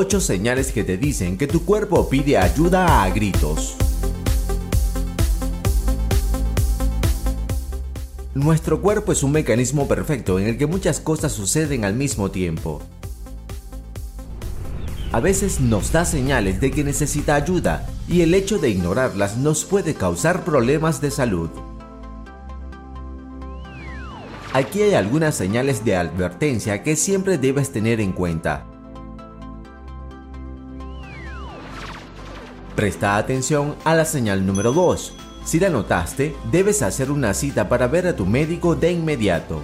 Ocho señales que te dicen que tu cuerpo pide ayuda a gritos. Nuestro cuerpo es un mecanismo perfecto en el que muchas cosas suceden al mismo tiempo. A veces nos da señales de que necesita ayuda y el hecho de ignorarlas nos puede causar problemas de salud. Aquí hay algunas señales de advertencia que siempre debes tener en cuenta. Presta atención a la señal número 2. Si la notaste, debes hacer una cita para ver a tu médico de inmediato.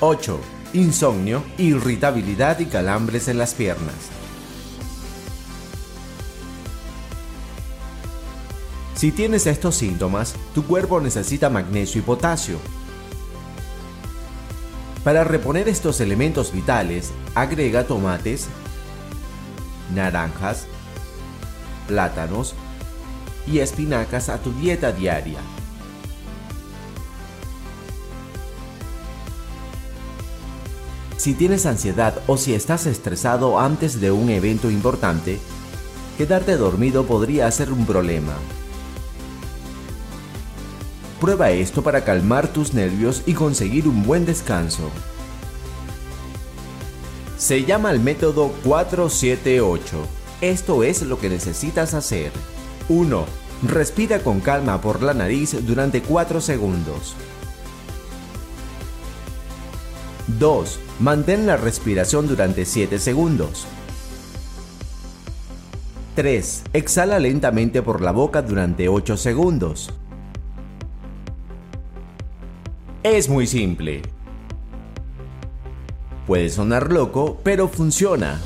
8. Insomnio, irritabilidad y calambres en las piernas. Si tienes estos síntomas, tu cuerpo necesita magnesio y potasio. Para reponer estos elementos vitales, agrega tomates, naranjas, plátanos y espinacas a tu dieta diaria. Si tienes ansiedad o si estás estresado antes de un evento importante, quedarte dormido podría ser un problema. Prueba esto para calmar tus nervios y conseguir un buen descanso. Se llama el método 478. Esto es lo que necesitas hacer. 1. Respira con calma por la nariz durante 4 segundos. 2. Mantén la respiración durante 7 segundos. 3. Exhala lentamente por la boca durante 8 segundos. Es muy simple. Puede sonar loco, pero funciona.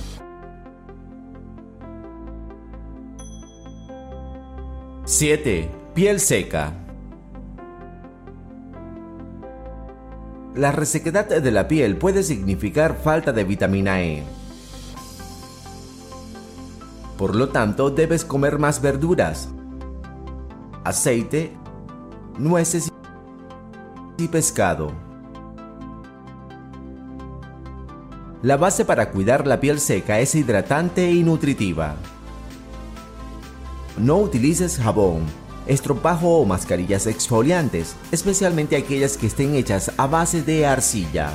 ¡7! Piel seca. La resequedad de la piel puede significar falta de vitamina E. Por lo tanto, debes comer más verduras, aceite, nueces y pescado. La base para cuidar la piel seca es hidratante y nutritiva. No utilices jabón, estropajo o mascarillas exfoliantes, especialmente aquellas que estén hechas a base de arcilla.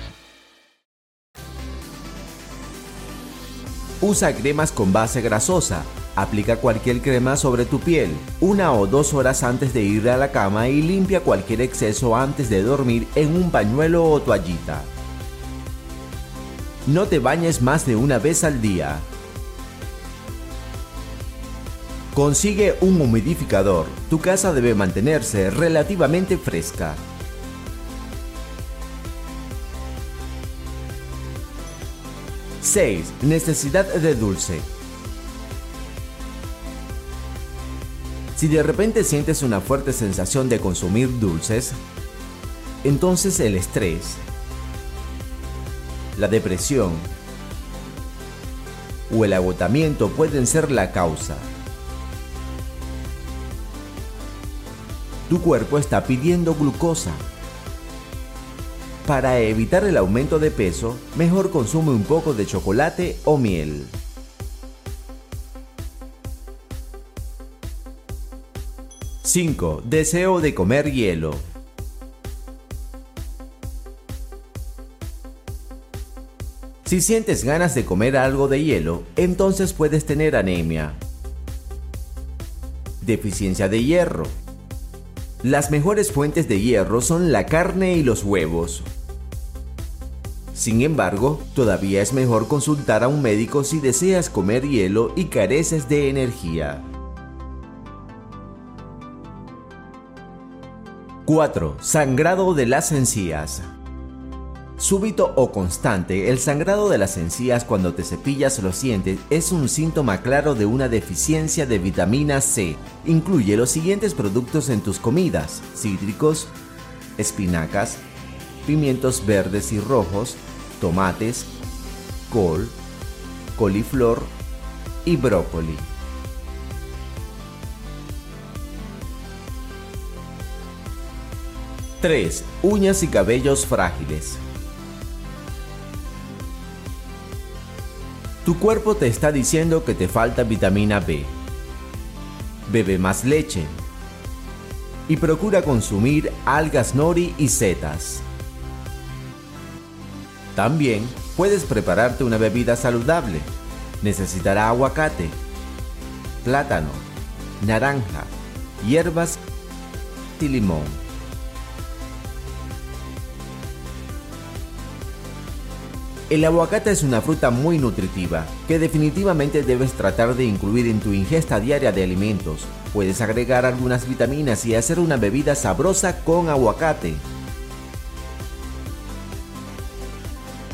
Usa cremas con base grasosa. Aplica cualquier crema sobre tu piel una o dos horas antes de ir a la cama y limpia cualquier exceso antes de dormir en un pañuelo o toallita. No te bañes más de una vez al día. Consigue un humidificador. Tu casa debe mantenerse relativamente fresca. 6. Necesidad de dulce. Si de repente sientes una fuerte sensación de consumir dulces, entonces el estrés, la depresión o el agotamiento pueden ser la causa. Tu cuerpo está pidiendo glucosa. Para evitar el aumento de peso, mejor consume un poco de chocolate o miel. ¡5! Deseo de comer hielo. Si sientes ganas de comer algo de hielo, entonces puedes tener anemia. Deficiencia de hierro. Las mejores fuentes de hierro son la carne y los huevos. Sin embargo, todavía es mejor consultar a un médico si deseas comer hielo y careces de energía. 4. Sangrado de las encías. Súbito o constante, el sangrado de las encías cuando te cepillas los dientes es un síntoma claro de una deficiencia de vitamina C. Incluye los siguientes productos en tus comidas: cítricos, espinacas, pimientos verdes y rojos, tomates, col, coliflor y brócoli. ¡3! Uñas y cabellos frágiles. Tu cuerpo te está diciendo que te falta vitamina B. Bebe más leche. Y procura consumir algas nori y setas. También puedes prepararte una bebida saludable. Necesitará aguacate, plátano, naranja, hierbas y limón. El aguacate es una fruta muy nutritiva que definitivamente debes tratar de incluir en tu ingesta diaria de alimentos. Puedes agregar algunas vitaminas y hacer una bebida sabrosa con aguacate.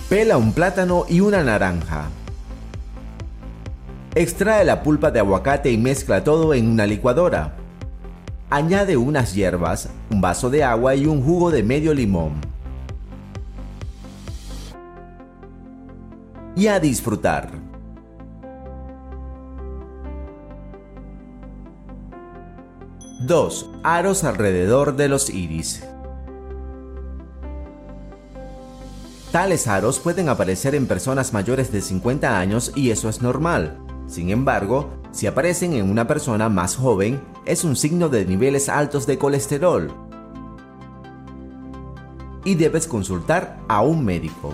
Pela un plátano y una naranja. Extrae la pulpa de aguacate y mezcla todo en una licuadora. Añade unas hierbas, un vaso de agua y un jugo de medio limón. y a disfrutar. ¡2! Aros alrededor de los iris. Tales aros pueden aparecer en personas mayores de 50 años y eso es normal. Sin embargo, si aparecen en una persona más joven, es un signo de niveles altos de colesterol. Y debes consultar a un médico.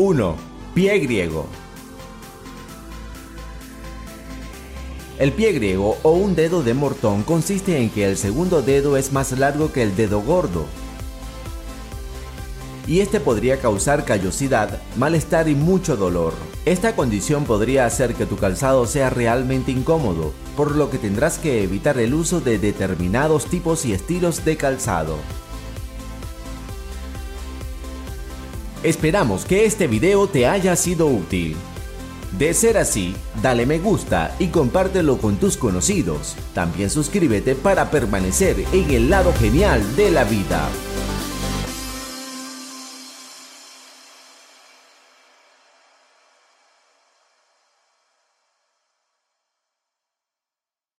1. Pie griego. El pie griego o un dedo de mortón consiste en que el segundo dedo es más largo que el dedo gordo. Y este podría causar callosidad, malestar y mucho dolor. Esta condición podría hacer que tu calzado sea realmente incómodo, por lo que tendrás que evitar el uso de determinados tipos y estilos de calzado. Esperamos que este video te haya sido útil. De ser así, dale me gusta y compártelo con tus conocidos. También suscríbete para permanecer en el lado genial de la vida.